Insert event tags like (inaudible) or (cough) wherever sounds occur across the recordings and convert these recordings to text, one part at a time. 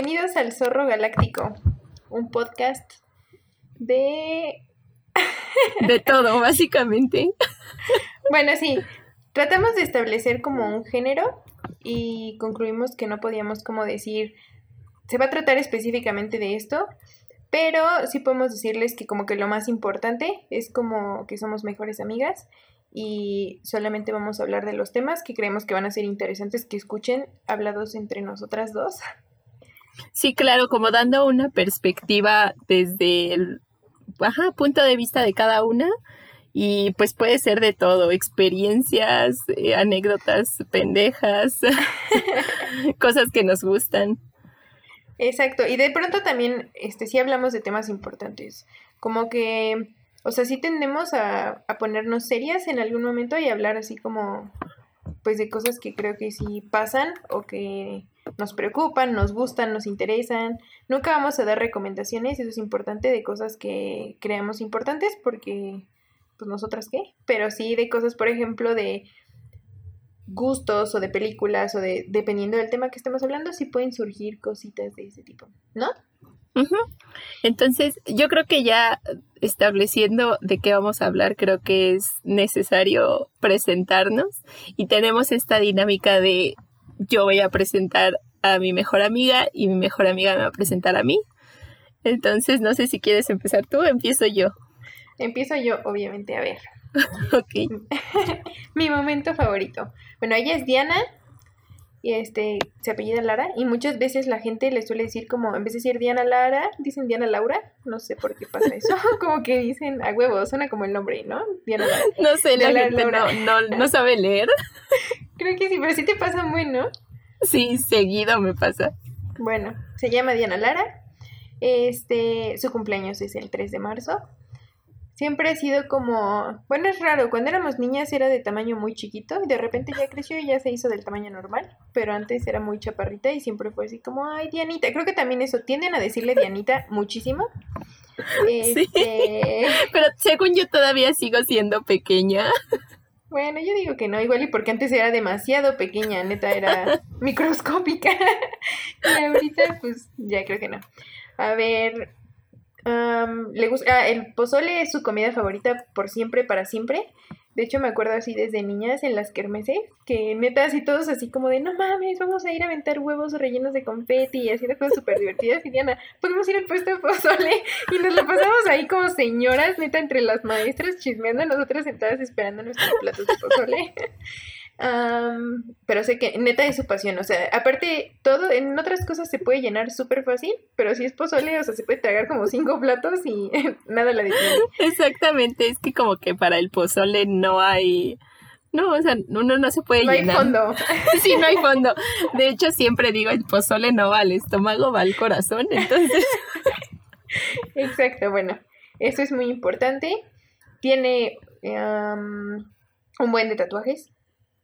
Bienvenidos al Zorro Galáctico, un podcast de... de todo, básicamente. Bueno, sí, tratamos de establecer como un género y concluimos que no podíamos como decir, se va a tratar específicamente de esto, pero sí podemos decirles que como que lo más importante es como que somos mejores amigas y solamente vamos a hablar de los temas que creemos que van a ser interesantes que escuchen hablados entre nosotras dos. Sí, claro, como dando una perspectiva desde el punto de vista de cada una y pues puede ser de todo, experiencias, eh, anécdotas pendejas, (laughs) cosas que nos gustan. Exacto, y de pronto también, este, sí hablamos de temas importantes, como que, o sea, sí tendemos a, a ponernos serias en algún momento y hablar así como, pues de cosas que creo que sí pasan o que nos preocupan, nos gustan, nos interesan. Nunca vamos a dar recomendaciones, eso es importante, de cosas que creamos importantes porque, pues nosotras qué, pero sí de cosas, por ejemplo, de gustos o de películas o de, dependiendo del tema que estemos hablando, sí pueden surgir cositas de ese tipo, ¿no? Entonces, yo creo que ya estableciendo de qué vamos a hablar, creo que es necesario presentarnos y tenemos esta dinámica de yo voy a presentar a mi mejor amiga y mi mejor amiga me va a presentar a mí. Entonces, no sé si quieres empezar tú, empiezo yo. Empiezo yo, obviamente, a ver. (laughs) ok. (laughs) Mi momento favorito. Bueno, ella es Diana y este se apellida Lara y muchas veces la gente le suele decir como en vez de decir Diana Lara dicen Diana Laura no sé por qué pasa eso (laughs) como que dicen a huevo suena como el nombre no Diana Lara. (laughs) No sé la gente no, no, sabe leer. (laughs) Creo que sí pero sí te pasa muy no sí seguido me pasa. Bueno se llama Diana Lara. Este su cumpleaños es el 3 de marzo siempre ha sido como, bueno, es raro, cuando éramos niñas era de tamaño muy chiquito y de repente ya creció y ya se hizo del tamaño normal, pero antes era muy chaparrita y siempre fue así como, ay, Dianita, creo que también eso, tienden a decirle Dianita muchísimo. (laughs) Sí, este, (laughs) pero según yo todavía sigo siendo pequeña. Bueno, yo digo que no, igual y porque antes era demasiado pequeña, neta era (laughs) microscópica. y ahorita pues ya creo que no. A ver, le gusta, ah, el pozole es su comida favorita por siempre, para siempre. De hecho, me acuerdo así desde niñas en las kermeses, que netas y todos así como de, no mames, vamos a ir a aventar huevos rellenos de confeti y haciendo cosas súper divertidas. Y Diana, podemos ir al puesto de pozole. Y nos lo pasamos ahí como señoras, neta, entre las maestras chismeando, nosotras sentadas esperando nuestros platos de pozole pero sé que neta es su pasión, o sea, aparte todo, en otras cosas se puede llenar súper fácil, pero si es pozole, o sea, se puede tragar como cinco platos y (laughs) nada la detiene. (laughs) Exactamente, es que como que para el pozole no hay... No, o sea, uno no se puede llenar. No hay fondo. (laughs) sí, no hay fondo. De hecho, siempre digo, el pozole no va al estómago, va al corazón, entonces... Exacto, bueno, eso es muy importante. Tiene un buen de tatuajes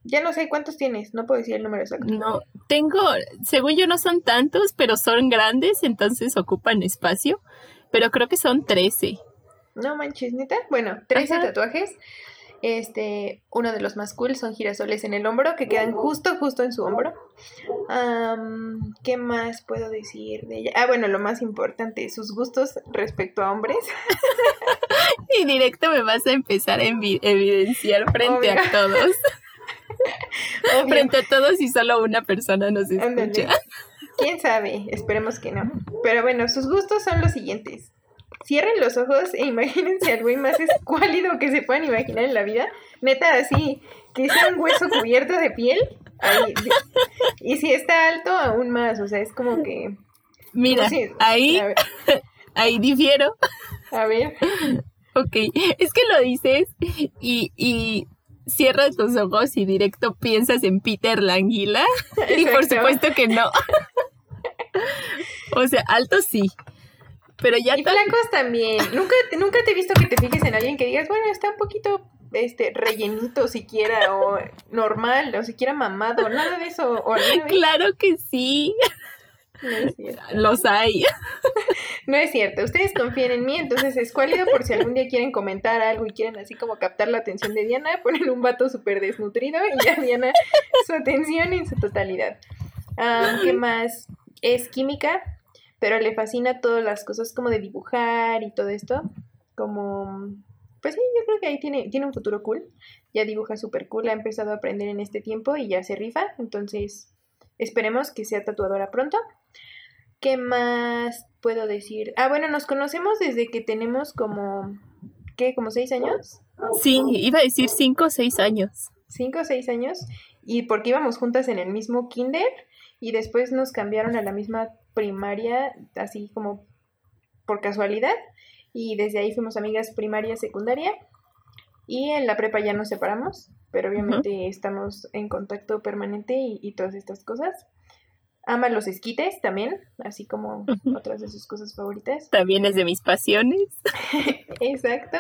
ya no sé cuántos tienes, no puedo decir el número exacto. No, tengo, según yo no son tantos, pero son grandes, entonces ocupan espacio, pero creo que son 13. No manches, neta. Bueno, 13 tatuajes. Este, uno de los más cool son girasoles en el hombro que quedan justo, justo en su hombro. ¿Qué más puedo decir de ella? Ah, bueno, lo más importante, sus gustos respecto a hombres. (laughs) y directo me vas a empezar a evidenciar frente a todos. (laughs) (laughs) Frente a todos y solo una persona nos escucha. Quién sabe, esperemos que no. Pero bueno, sus gustos son los siguientes. Cierren los ojos e imagínense al güey más escuálido que se puedan imaginar en la vida. Neta, así, que sea un hueso cubierto de piel. y si está alto, aún más. O sea, es como que. Mira, ahí, (laughs) ahí difiero. A ver. Ok, es que lo dices y, y cierras tus ojos y directo piensas en Peter Languila. (laughs) Y por supuesto que no. o sea, alto sí. Pero ya. Y flacos también. Nunca, nunca te he visto que te fijes en alguien que digas, bueno, está un poquito este rellenito siquiera, o normal, o siquiera mamado, nada de eso. O claro que sí. (laughs) Los hay. (laughs) No es cierto. Ustedes confían en mí, entonces es cuálido por si algún día quieren comentar algo y quieren así como captar la atención de Diana, (laughs) ponen un vato súper desnutrido y ya Diana su atención en su totalidad. ¿Qué más? es química, pero le fascina todas las cosas como de dibujar y todo esto. Como, pues sí, yo creo que ahí tiene, tiene un futuro cool. Ya dibuja súper cool, ha empezado a aprender en este tiempo y ya se rifa. Entonces, esperemos que sea tatuadora pronto. ¿Qué más puedo decir? Ah, bueno, nos conocemos desde que tenemos como, ¿qué? ¿Como seis años? Sí, iba a decir cinco o seis años. Cinco o seis años. Y porque íbamos juntas en el mismo kinder y después nos cambiaron a la misma primaria, así como por casualidad. Y desde ahí fuimos amigas primaria, secundaria. Y en la prepa ya nos separamos, pero obviamente estamos en contacto permanente y, y todas estas cosas. Ama los esquites también, así como otras de sus cosas favoritas. (laughs) También es de mis pasiones. Exacto.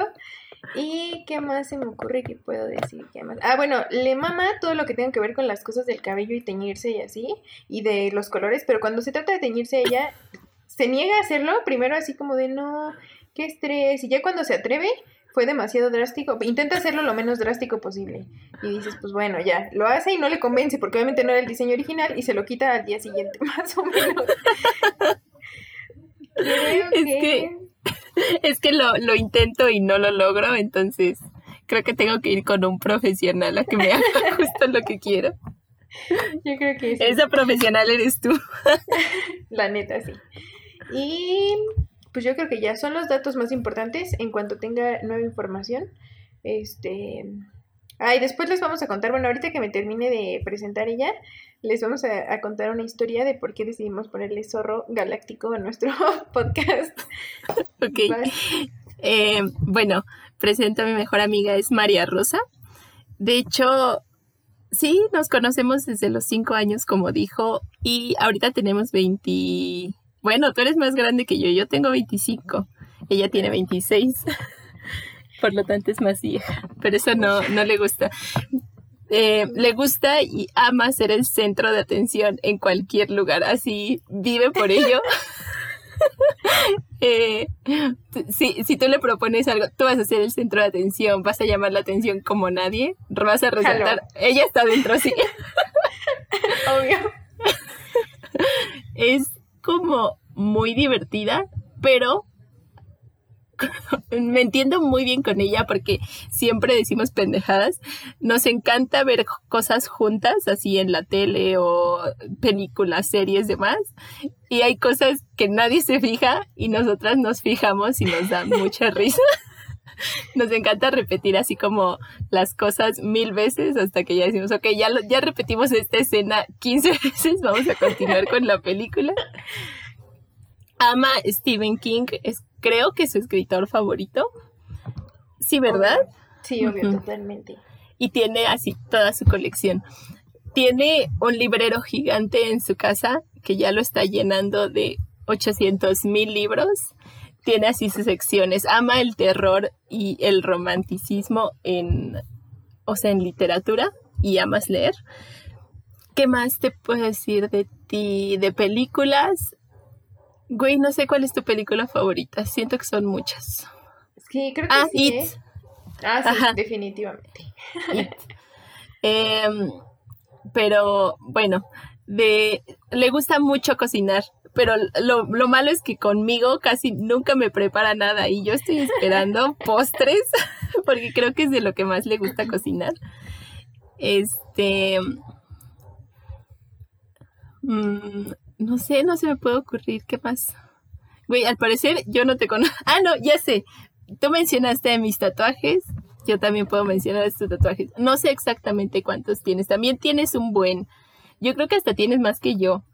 ¿Y qué más se me ocurre que puedo decir? ¿Qué más? Ah, bueno, le mama todo lo que tenga que ver con las cosas del cabello y teñirse y así, y de los colores, pero cuando se trata de teñirse ella se niega a hacerlo, primero así como de no, qué estrés, y ya cuando se atreve, fue demasiado drástico. Intenta hacerlo lo menos drástico posible. Y dices, pues bueno, ya, lo hace y no le convence, porque obviamente no era el diseño original y se lo quita al día siguiente, (laughs) más o menos. (laughs) es que, (laughs) es que lo, lo intento y no lo logro, entonces creo que tengo que ir con un profesional a que me haga justo lo que quiero. Yo creo que sí. Esa profesional eres tú. La neta, sí. Y pues yo creo que ya son los datos más importantes en cuanto tenga nueva información. Este. Ah, y después les vamos a contar, bueno, ahorita que me termine de presentar ella, les vamos a, contar una historia de por qué decidimos ponerle zorro galáctico a nuestro (laughs) podcast. Ok. Eh, bueno, presento a mi mejor amiga, es María Rosa. De hecho, sí, nos conocemos desde los cinco años, como dijo, y ahorita tenemos 20, bueno, tú eres más grande que yo, yo tengo 25, ella tiene 26, (laughs) por lo tanto es más vieja, pero eso no, no le gusta. Eh, le gusta y ama ser el centro de atención en cualquier lugar, así vive por ello. (laughs) eh, si, si, tú le propones algo, tú vas a ser el centro de atención, vas a llamar la atención como nadie, vas a resaltar, ella está dentro, sí. (laughs) Obvio. es como muy divertida, pero (laughs) me entiendo muy bien con ella porque siempre decimos pendejadas. Nos encanta ver cosas juntas, así en la tele o películas, series, demás. Y hay cosas que nadie se fija y nosotras nos fijamos y nos da mucha risa. (laughs) (laughs) Nos encanta repetir así como las cosas mil veces hasta que ya decimos, ok, ya, ya repetimos esta escena 15 (laughs) veces, vamos a continuar con la película. Ama Stephen King, es creo que es su escritor favorito. Sí, ¿verdad? Sí, obvio, totalmente. Y tiene así toda su colección. Tiene un librero gigante en su casa que ya lo está llenando de 800 mil libros tiene así sus secciones. Ama el terror y el romanticismo en, o sea, en literatura y amas leer. ¿Qué más te puedo decir de ti? De películas. Güey, no sé cuál es tu película favorita. Siento que son muchas. Sí, creo que ah, sí. It. ¿eh? Ah, sí, definitivamente. (laughs) Em, pero bueno, de le gusta mucho cocinar pero lo, lo, malo es que conmigo casi nunca me prepara nada y yo estoy esperando (laughs) postres (laughs) porque creo que es de lo que más le gusta cocinar. Este... Mm, no sé, no se me puede ocurrir qué más. Güey, al parecer yo no te conozco. Ah, no, ya sé. Tú mencionaste mis tatuajes. Yo también puedo mencionar estos tatuajes. No sé exactamente cuántos tienes. También tienes un buen. Yo creo que hasta tienes más que yo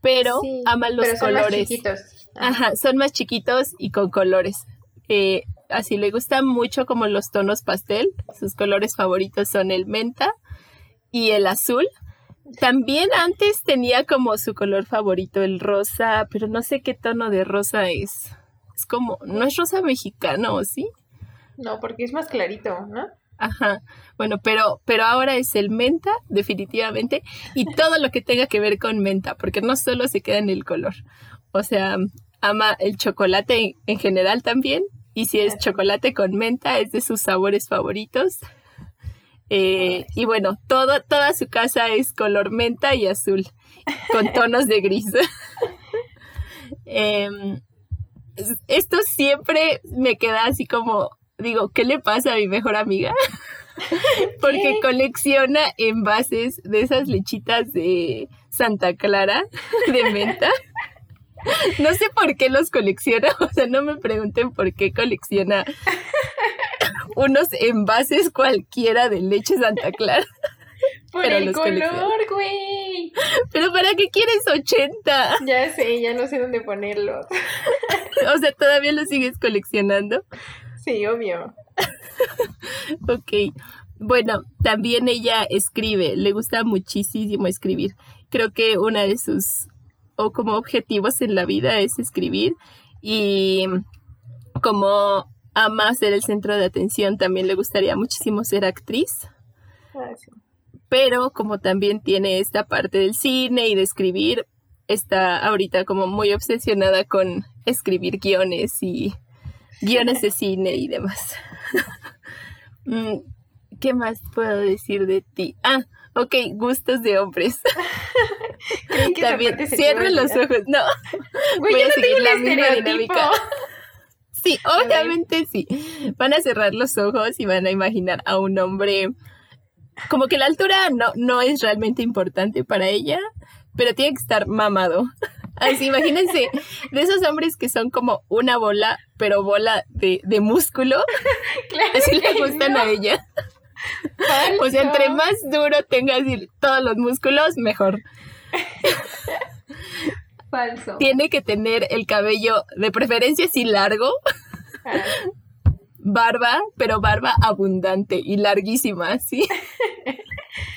pero ama los son colores. Más chiquitos. Ajá, son más chiquitos y con colores. Eh, así le gusta mucho como los tonos pastel. Sus colores favoritos son el menta y el azul. También antes tenía como su color favorito el rosa, pero no sé qué tono de rosa es. Es como, no es rosa mexicano, ¿sí? No, porque es más clarito, ¿no? Ajá. Bueno, pero, pero ahora es el menta, definitivamente, y todo lo que tenga que ver con menta, porque no solo se queda en el color. O sea, ama el chocolate en general también, y si es chocolate con menta, es de sus sabores favoritos. Eh, y bueno, todo, toda su casa es color menta y azul, con tonos de gris. (laughs) Em, esto siempre me queda así como, digo, ¿qué le pasa a mi mejor amiga? (laughs) Porque colecciona envases de esas lechitas de Santa Clara de menta. (laughs) No sé por qué los colecciona, (laughs) o sea, no me pregunten por qué colecciona unos envases cualquiera de leche Santa Clara. Por el color, güey. Pero ¿para qué quieres 80? Ya sé, ya no sé dónde ponerlos. O sea, ¿todavía los sigues coleccionando? Sí, obvio. (laughs) ok. Bueno, también ella escribe, le gusta muchísimo escribir. Creo que una de sus o como objetivos en la vida es escribir y como ama ser el centro de atención, también le gustaría muchísimo ser actriz. Ah, Pero como también tiene esta parte del cine y de escribir, está ahorita como muy obsesionada con escribir guiones y guiones de cine y demás. (laughs) Mm, ¿Qué más puedo decir de ti? Ah, ok, gustos de hombres. (laughs) También, cierren los ojos. No, (laughs) voy a seguir la misma dinámica. Sí, obviamente sí. Van a cerrar los ojos y van a imaginar a un hombre. Como que la altura no, no es realmente importante para ella, pero tiene que estar mamado. Así, imagínense, de esos hombres que son como una bola, pero bola de, de músculo. (laughs) Claro así le gustan a ella. O sea, entre más duro tengas todos los músculos, mejor. Falso. Tiene que tener el cabello de preferencia así largo. Ah. Barba, pero barba abundante y larguísima, ¿sí? (laughs)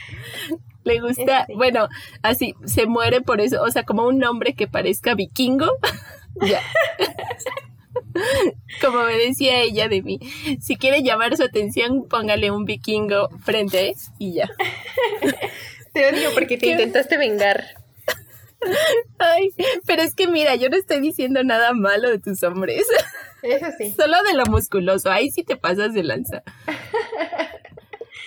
Le gusta, este. bueno, así, se muere por eso, o sea, como un hombre que parezca vikingo. (laughs) ya. Como me decía ella de mí, si quiere llamar su atención, póngale un vikingo frente y ya. (laughs) Te odio porque te intentaste vengar. Ay, pero es que mira, yo no estoy diciendo nada malo de tus hombres. Eso sí. (laughs) Solo de lo musculoso, ahí sí te pasas de lanza.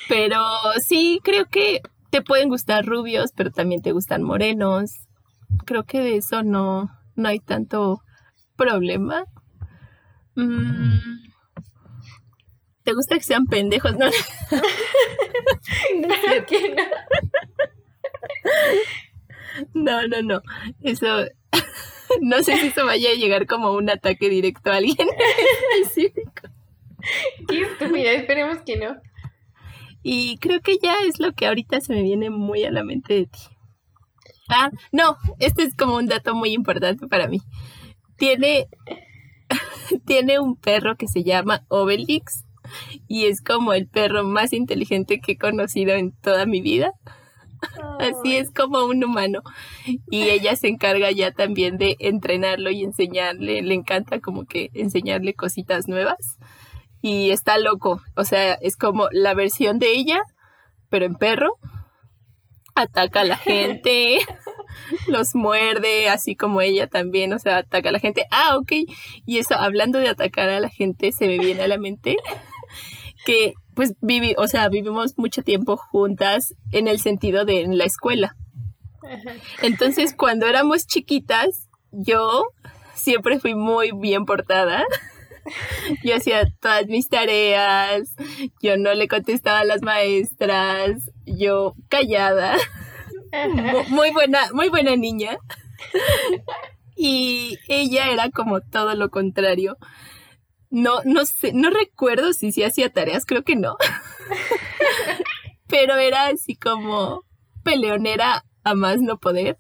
Pero sí, creo que te pueden gustar rubios, pero también te gustan morenos. Creo que de eso no, no hay tanto problema. Mm. ¿Te gusta que sean pendejos? No, no. (laughs) No, no, Eso. (laughs) No sé si eso vaya a llegar como un ataque directo a alguien (laughs) específico. Qué estúpida, esperemos que no. Y creo que ya es lo que ahorita se me viene muy a la mente de ti. Ah, no, este es como un dato muy importante para mí. Tiene (laughs) tiene un perro que se llama Obelix y es como el perro más inteligente que he conocido en toda mi vida. Así es como un humano. Y ella se encarga ya también de entrenarlo y enseñarle, le encanta como que enseñarle cositas nuevas. Y está loco, o sea, es como la versión de ella, pero en perro. Ataca a la gente, (laughs) los muerde, así como ella también, o sea, ataca a la gente. Ah, ok. Y eso, hablando de atacar a la gente, se me viene a la mente (laughs) que, pues, vivi o sea, vivimos mucho tiempo juntas en el sentido de en la escuela. Entonces, cuando éramos chiquitas, yo siempre fui muy bien portada. (laughs) (laughs) Yo hacía todas mis tareas, yo no le contestaba a las maestras, yo callada (laughs) muy buena, muy buena niña. Y ella era como todo lo contrario. No, no sé, no recuerdo si sí hacía tareas, creo que no. (laughs) Pero era así como peleonera a más no poder.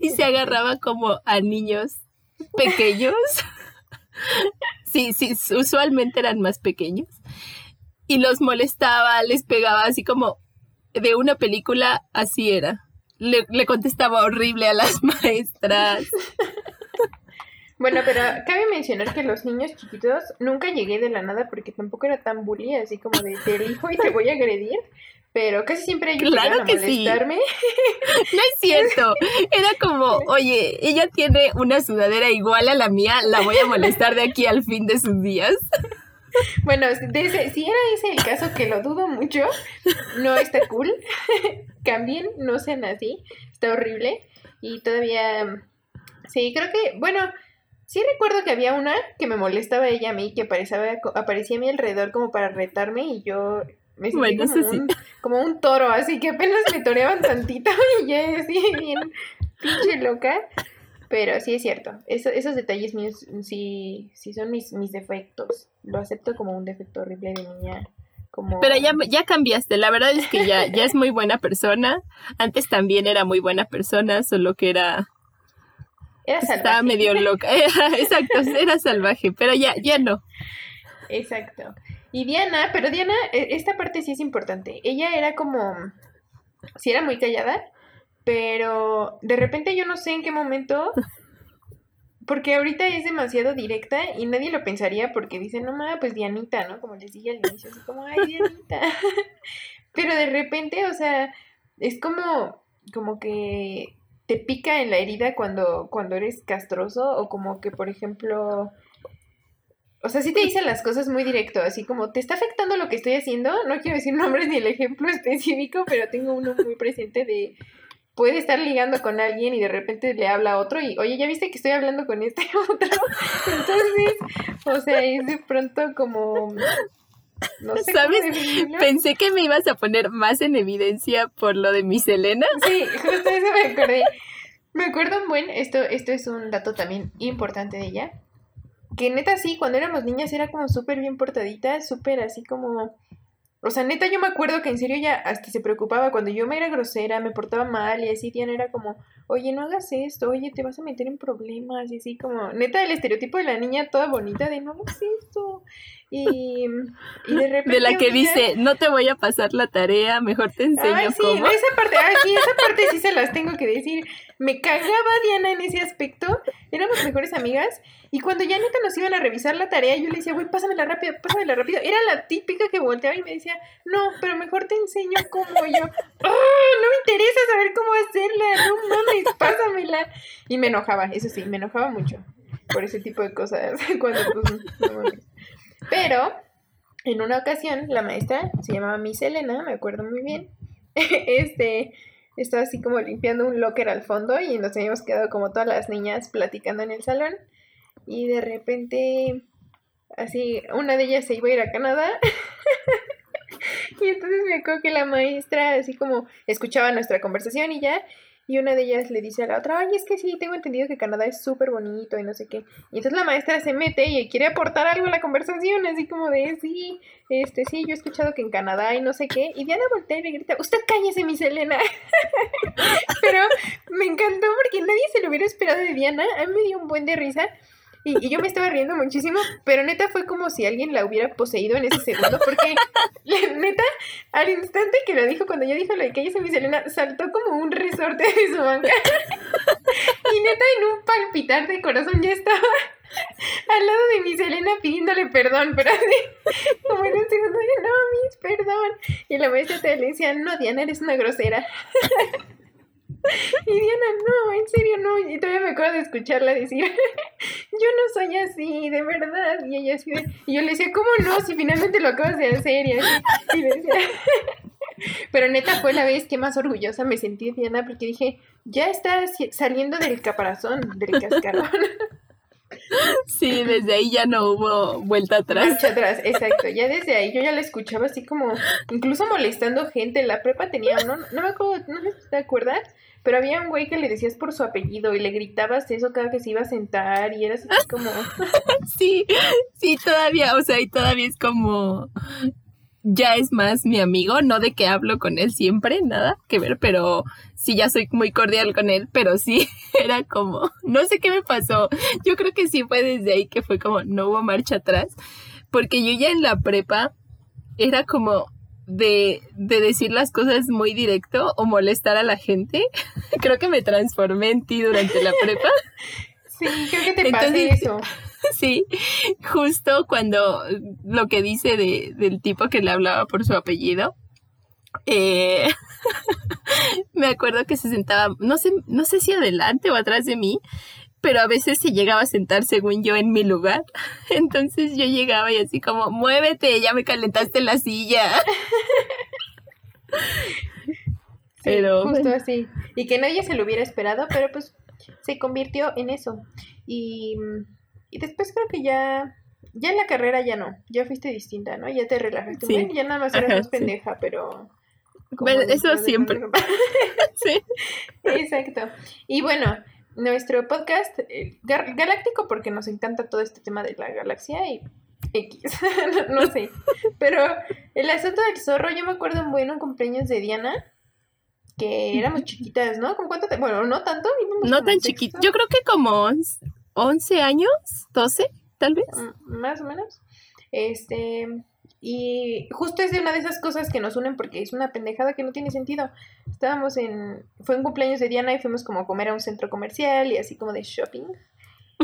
Y se agarraba como a niños pequeños. Sí, sí, usualmente eran más pequeños. Y los molestaba, les pegaba así como de una película así era. Le, contestaba horrible a las (laughs) maestras. Bueno, pero cabe mencionar que los niños chiquitos nunca llegué de la nada porque tampoco era tan bully, así como de te elijo y te voy a agredir. Pero casi siempre ellos claro que molestarme. (laughs) No es cierto. Era como, (laughs) oye, ella tiene una sudadera igual a la mía, la voy a molestar de aquí al fin de sus días. (laughs) bueno, si era ese el caso, que lo dudo mucho, no está cool. Cambien, no sean así. Está horrible. Y todavía. Sí, creo que. Bueno, sí recuerdo que había una que me molestaba ella a mí, que aparecía, aparecía a mi alrededor como para retarme y yo me sentí como, un, como un toro, así que apenas me toreaban tantito (laughs) y ya así bien pinche loca. Pero sí es cierto, esos detalles míos sí, sí son mis, mis defectos. Lo acepto como un defecto horrible de niña. Como... Pero ya, ya cambiaste, la verdad es que ya, ya es muy buena persona. Antes también era muy buena persona, solo que era... Era salvaje. Estaba medio loca. (laughs) exacto, era salvaje, pero ya, ya no. Exacto. Y Diana, pero Diana, e, esta parte sí es importante. Ella era como... Sí era muy callada, pero de repente yo no sé en qué momento, porque ahorita es demasiado directa y nadie lo pensaría porque dicen, no mames, pues Dianita, ¿no? Como les dije al inicio, así como, ay, Dianita. (laughs) pero de repente, o sea, es como, como que te pica en la herida cuando, cuando eres castroso o como que, por ejemplo, o sea, sí te dicen las cosas muy directo, así como, ¿te está afectando lo que estoy haciendo? No quiero decir (laughs) nombres ni el ejemplo específico, pero tengo uno muy presente de, puede estar ligando con alguien y de repente le habla a otro y, oye, ¿ya viste que estoy hablando con este (laughs) otro? Entonces, o sea, es de pronto como... No sé ¿Sabes? Pensé que me ibas a poner más en evidencia por lo de mi Selena. Sí, justo eso me acordé. Me acuerdo un buen, esto, esto es un dato también importante de ella, que neta sí, cuando éramos niñas era como súper bien portadita, súper así como o sea, neta, yo me acuerdo que en serio ella hasta se preocupaba cuando yo me era grosera, me portaba mal y así Diana era como, oye, no hagas esto, oye, te vas a meter en problemas y así como, neta, el estereotipo de la niña toda bonita de no hagas esto. Y, de repente... De la que dice, no te voy a pasar la tarea, mejor te enseño Ay, sí, cómo. Esa parte, ay, sí, esa parte sí se las tengo que decir. Me cagaba Diana en ese aspecto. Éramos mejores amigas. Y cuando ya neta nos iban a revisar la tarea, yo le decía, güey, pásamela rápido, pásamela rápido. Era la típica que volteaba y me decía, no, pero mejor te enseño cómo yo. ¡Oh, no me interesa saber cómo hacerla! No mames, pásamela. Y me enojaba, eso sí, me enojaba mucho por ese tipo de cosas. (laughs) Cuando, pues, no mames. Pero en una ocasión, la maestra se llamaba Miss Elena, me acuerdo muy bien. (laughs) este estaba así como limpiando un locker al fondo y nos habíamos quedado como todas las niñas platicando en el salón. Y de repente, así, una de ellas se iba a ir a Canadá. (laughs) y entonces me acuerdo que la maestra así como escuchaba nuestra conversación y ya, y una de ellas le dice a la otra, ay, es que sí, tengo entendido que Canadá es súper bonito y no sé qué. Y entonces la maestra se mete y quiere aportar algo a la conversación, así como de, sí, este, sí, yo he escuchado que en Canadá y no sé qué. Y Diana voltea y le grita, usted cállese, mi Selena. (laughs) Pero me encantó porque nadie se lo hubiera esperado de Diana. A mí me dio un buen de risa. Y, yo me estaba riendo muchísimo, pero neta fue como si alguien la hubiera poseído en ese segundo, porque (laughs) neta, al instante que lo dijo, cuando yo dije lo de que ella se mi Selena, saltó como un resorte de su banca. (laughs) y neta, en un palpitar de corazón ya estaba al lado de mi Selena pidiéndole perdón, pero así, como en un segundo, no, mis, perdón. Y la maestra te le decía, no, Diana, eres una grosera. (laughs) Y Diana, no, en serio no. Y todavía me acuerdo de escucharla decir, (laughs) yo no soy así, de verdad. Y ella así, y yo le decía, ¿cómo no? Si finalmente lo acabas de hacer. Y, así, decía, (laughs) pero neta fue la vez que más orgullosa me sentí Diana porque dije, ya está saliendo del caparazón, del cascarón. Sí, desde ahí ya no hubo vuelta atrás. Marcha atrás, exacto. Ya desde ahí yo ya la escuchaba así como, incluso molestando gente. La prepa tenía uno, no me acuerdo, no te acuerdas, pero había un güey que le decías por su apellido y le gritabas eso cada que se iba a sentar y era así como... (laughs) sí, sí, todavía, o sea, y todavía es como... Ya es más mi amigo, no de que hablo con él siempre, nada que ver, pero sí ya soy muy cordial con él, pero sí (laughs) era como, no sé qué me pasó. Yo creo que sí fue desde ahí que fue como, no hubo marcha atrás, porque yo ya en la prepa era como, de, de, decir las cosas muy directo o molestar a la gente. (laughs) creo que me transformé en ti durante la prepa. Sí, creo que te pasé eso. (laughs) Sí, justo cuando lo que dice de, del tipo que le hablaba por su apellido. Eh, (laughs) me acuerdo que se sentaba, no sé, no sé si adelante o atrás de mí, pero a veces se llegaba a sentar según yo en mi lugar. (laughs) Entonces yo llegaba y así como, muévete, ya me calentaste la silla. pero justo así. Y que nadie se lo hubiera esperado, pero pues se convirtió en eso. Y, y después creo que ya ya en la carrera ya no, ya fuiste distinta, ¿no? Ya te relajaste. Sí. ya nada más eras más pendeja, pero... Bueno, eso siempre. (laughs) sí. (laughs) Exacto. Y bueno, nuestro podcast eh, galáctico porque nos encanta todo este tema de la galaxia y X, (laughs) no, sé. Pero el asunto del zorro, yo me acuerdo en bueno cumpleaños de Diana, que éramos chiquitas, ¿no? ¿Con cuánto? Bueno, no tanto. No tan chiquitas. Yo creo que como 11 años, 12 tal vez. Mm, más o menos. Este, y justo es de una de esas cosas que nos unen porque es una pendejada que no tiene sentido. Estábamos en, fue un cumpleaños de Diana y fuimos como a comer a un centro comercial y así como de shopping.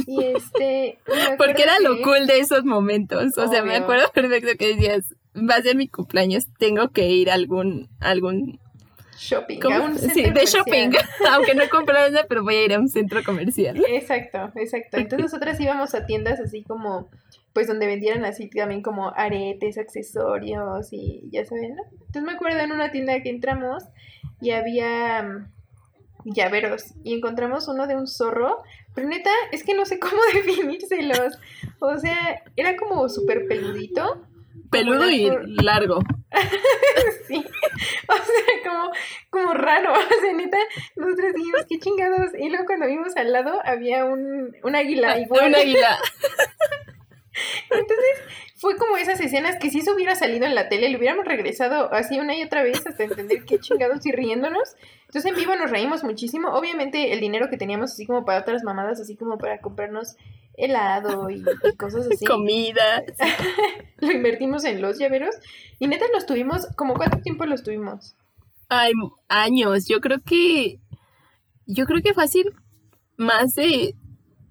Y (laughs) este... porque era lo cool de esos momentos. O sea, me acuerdo (laughs) perfecto que decías, va a ser mi cumpleaños, tengo que ir a algún, algún shopping. sí, de shopping. (laughs) Aunque no he comprado nada, pero voy a ir a un centro comercial. Exacto, exacto. Entonces (laughs) nosotras íbamos a tiendas así como, pues donde vendieran así también como aretes, accesorios y ya saben, ¿no? Entonces me acuerdo en una tienda que entramos y había mm, llaveros y encontramos uno de un zorro, pero neta, es que no sé (laughs) cómo definírselos. O sea, era como súper peludito Peludo y largo. (laughs) sí. O sea, como, como raro. (laughs) O sea, neta, nosotros dijimos, qué chingados. Y luego cuando vimos al lado había un, un águila ah, igual. Un águila. (laughs) Entonces, fue como esas escenas que si eso hubiera salido en la tele, le hubiéramos regresado así una y otra vez hasta entender qué chingados y riéndonos. Entonces en vivo nos reímos muchísimo. Obviamente el dinero que teníamos así como para otras mamadas, así como para comprarnos helado y, cosas así. Comida. (laughs) lo invertimos en los llaveros. Y neta los tuvimos, ¿como cuánto tiempo los tuvimos? Ay, años. Yo creo que. Yo creo que fácil más de.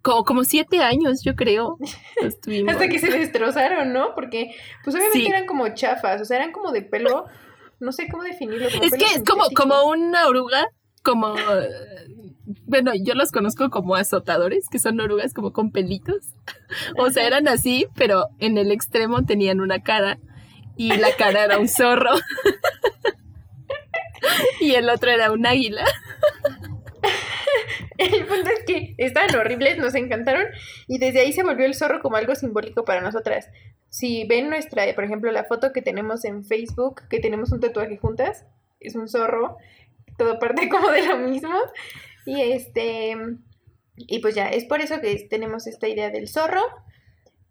Como, como siete años, yo creo. (laughs) Hasta que se destrozaron, ¿no? Porque, pues obviamente eran como chafas, o sea, eran como de pelo. No sé cómo definirlo. es que es como, como una oruga, como bueno, yo los conozco como azotadores, que son orugas como con pelitos. O sea, eran así, pero en el extremo tenían una cara y la cara era un zorro. y el otro era un águila. El punto es que estaban horribles, nos encantaron y desde ahí se volvió el zorro como algo simbólico para nosotras. Si ven nuestra, por ejemplo, la foto que tenemos en Facebook, que tenemos un tatuaje juntas, es un zorro, todo parte (laughs) como de lo mismo. Y este, y pues ya, es por eso que tenemos esta idea del zorro.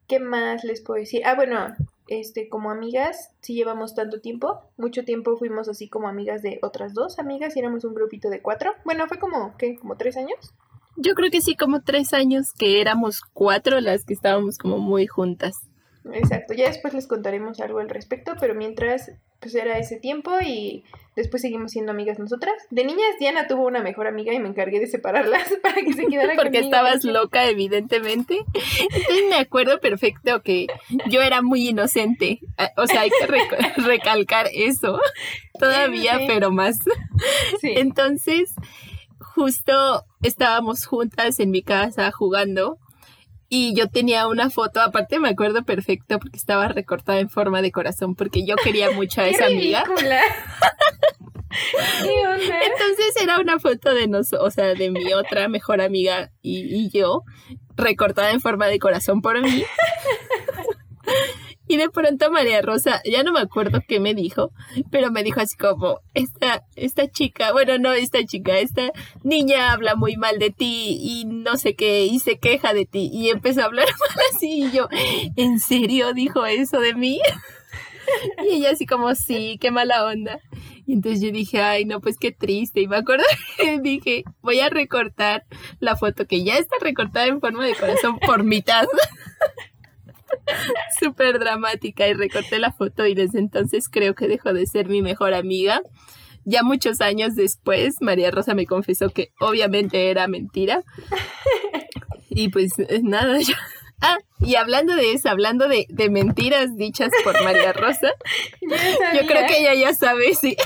¿Qué más les puedo decir? Ah, bueno, este, como amigas, si llevamos tanto tiempo, mucho tiempo fuimos así como amigas de otras dos amigas y éramos un grupito de cuatro. Bueno, fue como, ¿qué? ¿Como tres años? Yo creo que sí, como tres años que éramos cuatro las que estábamos como muy juntas. Exacto, ya después les contaremos algo al respecto, pero mientras pues era ese tiempo y después seguimos siendo amigas nosotras. De niñas Diana tuvo una mejor amiga y me encargué de separarlas (laughs) para que se quedara Porque estabas loca, evidentemente. Entonces me acuerdo perfecto que yo era muy inocente. Ah, o sea, hay que (laughs) recalcar eso todavía, pero más. Entonces, justo estábamos juntas en mi casa jugando y yo tenía una foto, aparte me acuerdo perfecto porque estaba recortada en forma de corazón porque yo quería mucho a (laughs) esa amiga. (laughs) Entonces era una foto de nosotros, o sea, de mi otra mejor amiga y, y yo, recortada en forma de corazón por mí. (laughs) Y de pronto María Rosa, ya no me acuerdo qué me dijo, pero me dijo así como, esta, esta chica, bueno, no esta chica, esta niña habla muy mal de ti y no sé qué, y se queja de ti. Y empezó a hablar (laughs) mal así y yo, ¿en serio dijo eso de mí? (laughs) Y ella así como, sí, qué mala onda. Y entonces yo dije, ay, no, pues qué triste. Y me acuerdo (laughs) dije, voy a recortar la foto que ya está recortada en forma de corazón por mitad. (laughs) súper dramática y recorté la foto y desde entonces creo que dejó de ser mi mejor amiga. Ya muchos años después, María Rosa me confesó que obviamente era mentira. Y pues eh, nada, yo... Ah, y hablando de eso, hablando de, mentiras dichas por María Rosa, (laughs) yo creo que ella ya sabe, sí.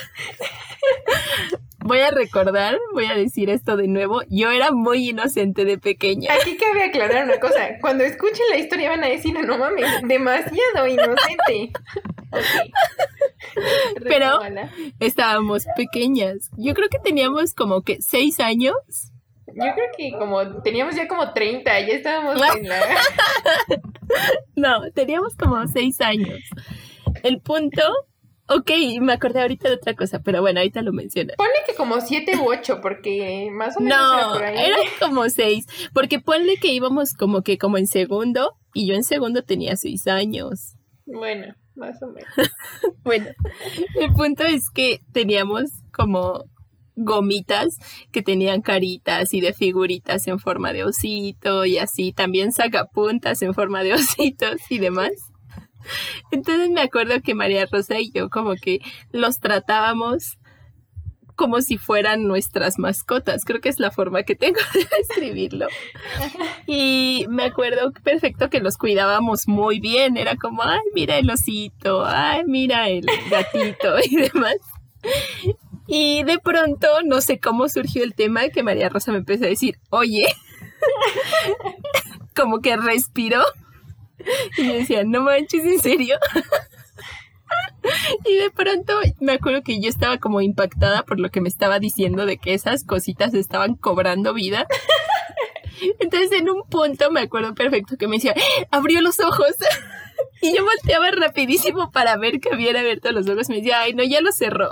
Voy a recordar, voy a decir esto de nuevo. Yo era muy inocente de pequeña. Aquí cabe aclarar una cosa. Cuando escuchen la historia van a decir, no mames, demasiado inocente. Pero estábamos pequeñas. Yo creo que teníamos como que seis años. Yo creo que como teníamos ya como 30, ya estábamos en la... (laughs) no, teníamos como seis años. El punto Ok, me acordé ahorita de otra cosa, pero bueno, ahorita lo menciono. Ponle que como siete u ocho, porque más o menos no, era por ahí. era como seis, porque ponle que íbamos como que como en segundo, y yo en segundo tenía seis años. Bueno, más o menos. (laughs) bueno, el punto es que teníamos como gomitas que tenían caritas y de figuritas en forma de osito y así, también sacapuntas en forma de (laughs) ositos y demás. Entonces me acuerdo que María Rosa y yo como que los tratábamos como si fueran nuestras mascotas. Creo que es la forma que tengo (laughs) de describirlo. Y me acuerdo perfecto que los cuidábamos muy bien. Era como, ay, mira el osito, ay, mira el gatito (laughs) y demás. Y de pronto, no sé cómo surgió el tema que María Rosa me empezó a decir, oye, (laughs) como que respiró (laughs) Y yo decía, no manches, ¿en serio? (laughs) Y de pronto me acuerdo que yo estaba como impactada por lo que me estaba diciendo de que esas cositas estaban cobrando vida. (laughs) Entonces en un punto me acuerdo perfecto que me decía, abrió los ojos. Y yo volteaba rapidísimo para ver que había abierto los ojos. Me decía, ay, no, ya lo cerró.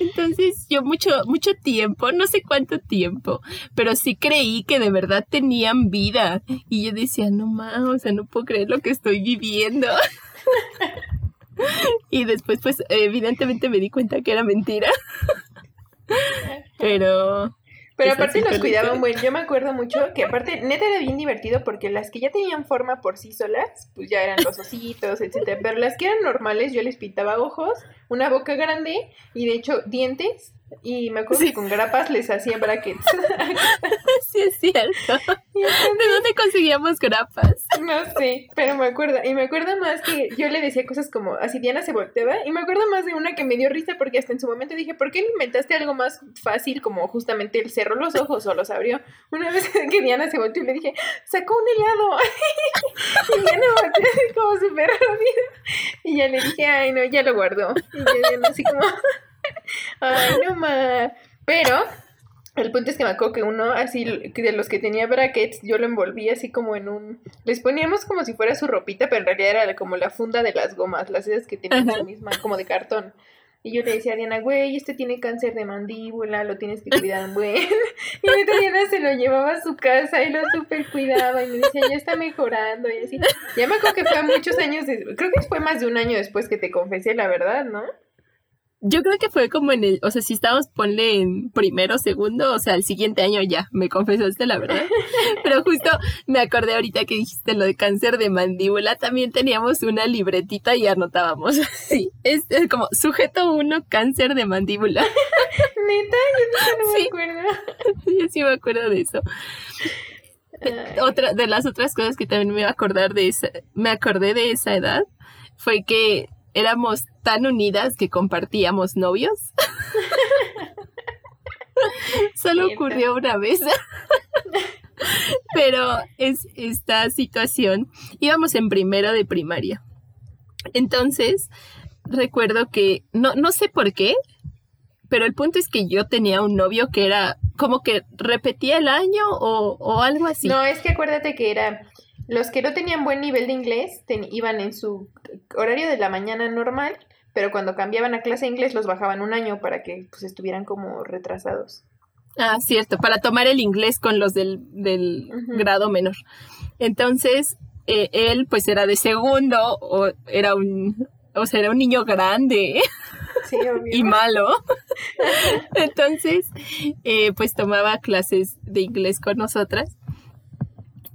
Entonces yo mucho, mucho tiempo, no sé cuánto tiempo, pero sí creí que de verdad tenían vida. Y yo decía, no mames, o sea, no puedo creer lo que estoy viviendo. (laughs) y después, pues, evidentemente me di cuenta que era mentira. (laughs) pero pero aparte los cuidaban bueno. Yo me acuerdo mucho que aparte, neta era bien divertido porque las que ya tenían forma por sí solas, pues ya eran los ositos, etcétera. Pero las que eran normales, yo les pintaba ojos, una boca grande y de hecho dientes y me acuerdo que con grapas les hacía brackets. (laughs) sí, es cierto. ¿De dónde conseguíamos grapas? No sé, pero me acuerdo. Y me acuerdo más que yo le decía cosas como, así Diana se volteaba. Y me acuerdo más de una que me dio risa porque hasta en su momento dije, ¿por qué no inventaste algo más fácil como justamente el cerró los ojos o los abrió? Una vez (laughs) que Diana se volteó y le dije, sacó un helado. (laughs) y Diana volteó así como súper rápido. Y ya le dije, ay, no, ya lo guardó. Y yo Diana así como... (laughs) Ay, no más. Pero el punto es que me acuerdo que uno, así, de los que tenía brackets, yo lo envolví así como en un... Les poníamos como si fuera su ropita, pero en realidad era como la funda de las gomas, las esas que tenían su misma, como de cartón. Y yo le decía a Diana, güey, este tiene cáncer de mandíbula, lo tienes que cuidar, (laughs) güey. (laughs) y entonces Diana se lo llevaba a su casa y lo super cuidaba y me decía, ya está mejorando y así. Ya me acuerdo que fue muchos años, creo que fue más de un año después que te confesé la verdad, ¿no? Yo creo que fue como en el, o sea, si estábamos, ponle en primero, segundo, o sea, el siguiente año ya, me confesaste la verdad. (laughs) Pero justo me acordé ahorita que dijiste lo de cáncer de mandíbula, también teníamos una libretita y anotábamos. (laughs) Sí, es, como sujeto uno, cáncer de mandíbula. (laughs) Neta, yo no, me acuerdo. Yo sí me acuerdo de eso. Otra de las otras cosas que también me iba a acordar de esa, me acordé de esa edad fue que éramos tan unidas que compartíamos novios. (laughs) Solo ocurrió una vez. (laughs) Pero es esta situación. Íbamos en primero de primaria. Entonces, recuerdo que, no, no sé por qué, pero el punto es que yo tenía un novio que era como que repetía el año o, o algo así. No, es que acuérdate que era los que no tenían buen nivel de inglés iban en su horario de la mañana normal, pero cuando cambiaban a clase de inglés los bajaban un año para que pues estuvieran como retrasados. Ah, cierto, para tomar el inglés con los del, del grado menor. Entonces, eh, él pues era de segundo o era un, o sea, era un niño grande. y malo. Entonces, eh, pues tomaba clases de inglés con nosotras.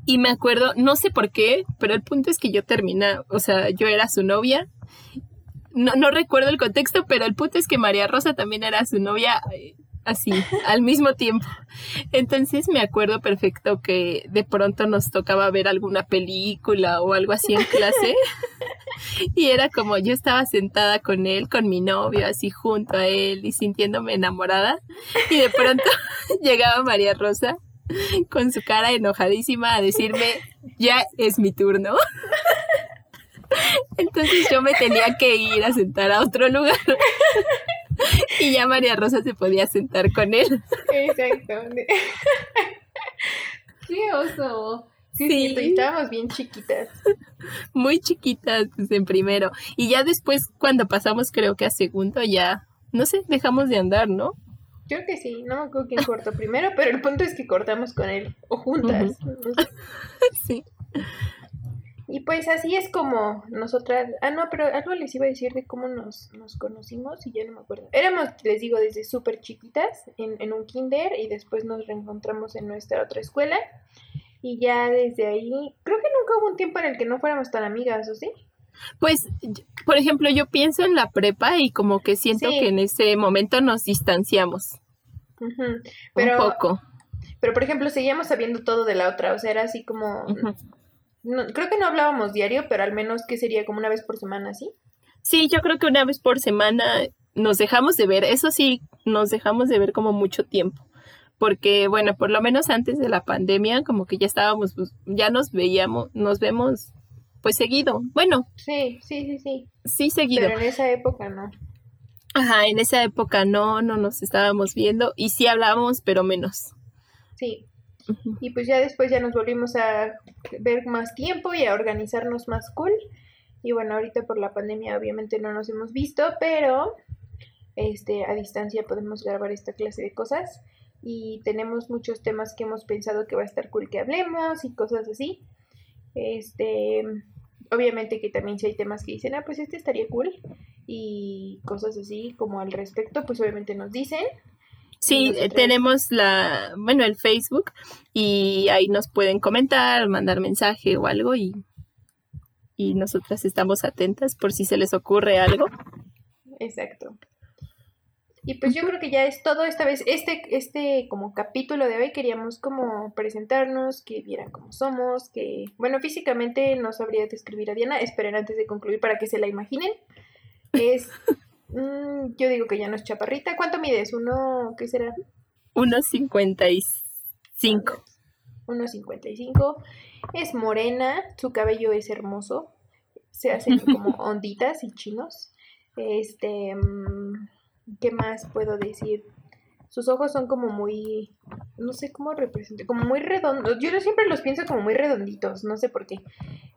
Y me acuerdo, no sé por qué, pero el punto es que yo terminé, o sea, yo era su novia. No, no recuerdo el contexto, pero el punto es que María Rosa también era su novia eh, así, (laughs) al mismo tiempo. Entonces me acuerdo perfecto que de pronto nos tocaba ver alguna película o algo así en clase. (laughs) Y era como yo estaba sentada con él, con mi novio, así junto a él y sintiéndome enamorada. Y de pronto (laughs) llegaba María Rosa (laughs) con su cara enojadísima a decirme, ya es mi turno. (laughs) Entonces yo me tenía que ir a sentar a otro lugar. (laughs) Y ya María Rosa se podía sentar con él. Exacto. Qué oso. Sí, sí. estábamos bien chiquitas. Muy chiquitas pues, en primero. Y ya después, cuando pasamos, creo que a segundo, ya, no sé, dejamos de andar, ¿no? Creo que sí, no me acuerdo quién cortó primero, pero el punto es que cortamos con él, o juntas. (laughs) sí. Y pues así es como nosotras, ah no, pero algo les iba a decir de cómo nos, nos conocimos y ya no me acuerdo. Éramos, les digo, desde súper chiquitas en, en un kinder y después nos reencontramos en nuestra otra escuela y ya desde ahí, creo que nunca hubo un tiempo en el que no fuéramos tan amigas, ¿o sí? Pues, por ejemplo, yo pienso en la prepa y como que siento que en ese momento nos distanciamos. pero, un poco. Pero, por ejemplo, seguíamos sabiendo todo de la otra, o sea, era así como... creo que no hablábamos diario, pero al menos que sería como una vez por semana, ¿sí? Sí, yo creo que una vez por semana nos dejamos de ver, eso sí, nos dejamos de ver como mucho tiempo porque bueno, por lo menos antes de la pandemia como que ya estábamos, pues, ya nos veíamos, nos vemos pues seguido. Bueno. Sí, sí, sí, sí. Sí, seguido. Pero en esa época no. Ajá, en esa época no, no nos estábamos viendo y sí hablábamos, pero menos. Sí. Y pues ya después ya nos volvimos a ver más tiempo y a organizarnos más cool. Y bueno, ahorita por la pandemia obviamente no nos hemos visto, pero este a distancia podemos grabar esta clase de cosas y tenemos muchos temas que hemos pensado que va a estar cool que hablemos y cosas así. Este, obviamente que también si hay temas que dicen, ah, pues este estaría cool y cosas así como al respecto, pues obviamente nos dicen. Sí, tenemos la, bueno, el Facebook y ahí nos pueden comentar, mandar mensaje o algo y, y nosotras estamos atentas por si se les ocurre algo. Exacto. Y pues yo creo que ya es todo esta vez, este, este como capítulo de hoy queríamos como presentarnos, que vieran cómo somos, que, bueno, físicamente no sabría describir a Diana, esperen antes de concluir para que se la imaginen. Es, (laughs) mm, yo digo que ya no es chaparrita, ¿cuánto mides? ¿Uno, qué será? 1,55. 1,55. Es morena, su cabello es hermoso, se hacen como (laughs) onditas y chinos. Este... Mm, ¿Qué más puedo decir? Sus ojos son como muy, no sé cómo representar, como muy redondos. Yo siempre los pienso como muy redonditos, no sé por qué.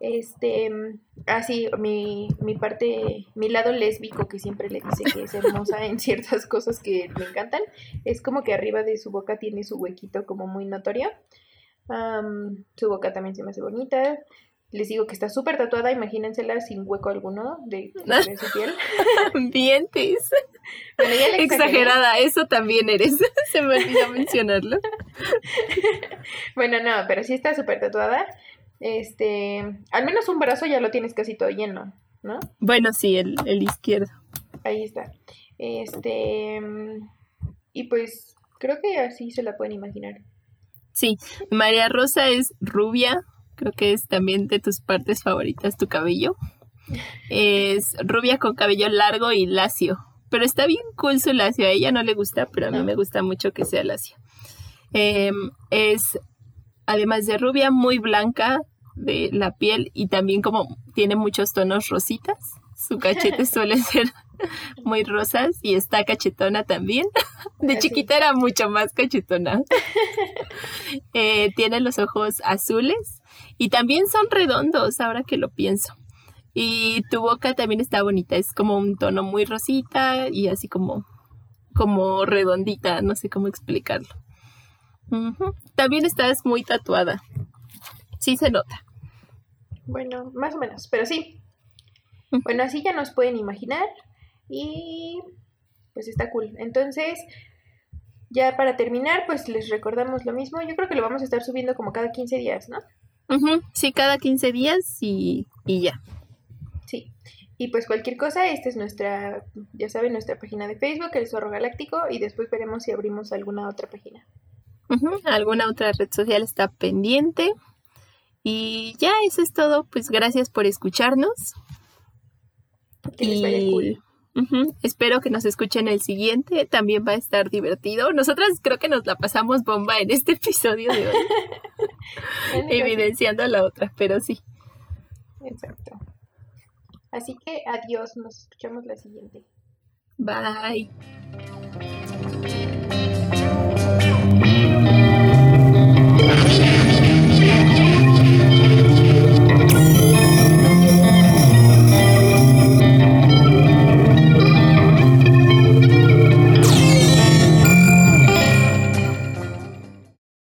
Este, así, ah, mi, mi parte, mi lado lésbico que siempre le dice que es hermosa en ciertas cosas que me encantan, es como que arriba de su boca tiene su huequito como muy notorio. su boca también se me hace bonita. Les digo que está súper tatuada, imagínensela sin hueco alguno de, (laughs) su piel. (laughs) Dientes. Exagerada, eso también eres. (laughs) Se me olvidó mencionarlo. bueno, no, pero sí está súper tatuada. Este, al menos un brazo ya lo tienes casi todo lleno, ¿no? Bueno, sí, el, el izquierdo. Ahí está. Este, y pues creo que así se la pueden imaginar. Sí, María Rosa es rubia, creo que es también de tus partes favoritas tu cabello. Es rubia con cabello largo y lacio, pero está bien cool su lacio. A ella no le gusta, pero a mí me gusta mucho que sea lacio. Em, es, además de rubia, muy blanca de la piel y también como tiene muchos tonos rositas. Su cachete (laughs) suele ser muy rosas y está cachetona también. De chiquita era mucho más cachetona. (laughs) Eh, tiene los ojos azules y también son redondos, ahora que lo pienso. Y tu boca también está bonita, es como un tono muy rosita y así como, como redondita, no sé cómo explicarlo. También estás muy tatuada. Sí se nota. Bueno, más o menos, pero sí. Bueno, así ya nos pueden imaginar. Y pues está cool. Entonces, ya para terminar, pues les recordamos lo mismo. Yo creo que lo vamos a estar subiendo como cada 15 días, ¿no? Sí, cada 15 días y, ya. Sí. Y pues cualquier cosa, esta es nuestra, ya saben, nuestra página de Facebook, El Zorro Galáctico, y después veremos si abrimos alguna otra página. Alguna otra red social está pendiente. Y ya, eso es todo. Pues gracias por escucharnos. y espero que nos escuchen el siguiente, también va a estar divertido. Nosotras creo que nos la pasamos bomba en este episodio de hoy, (laughs) (laughs) evidenciando a la otra, pero sí. Exacto. Así que adiós, nos escuchamos la siguiente. Bye.